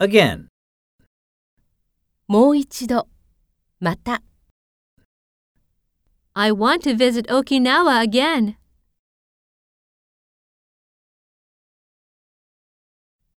again. もう一度、また。I want to visit Okinawa again.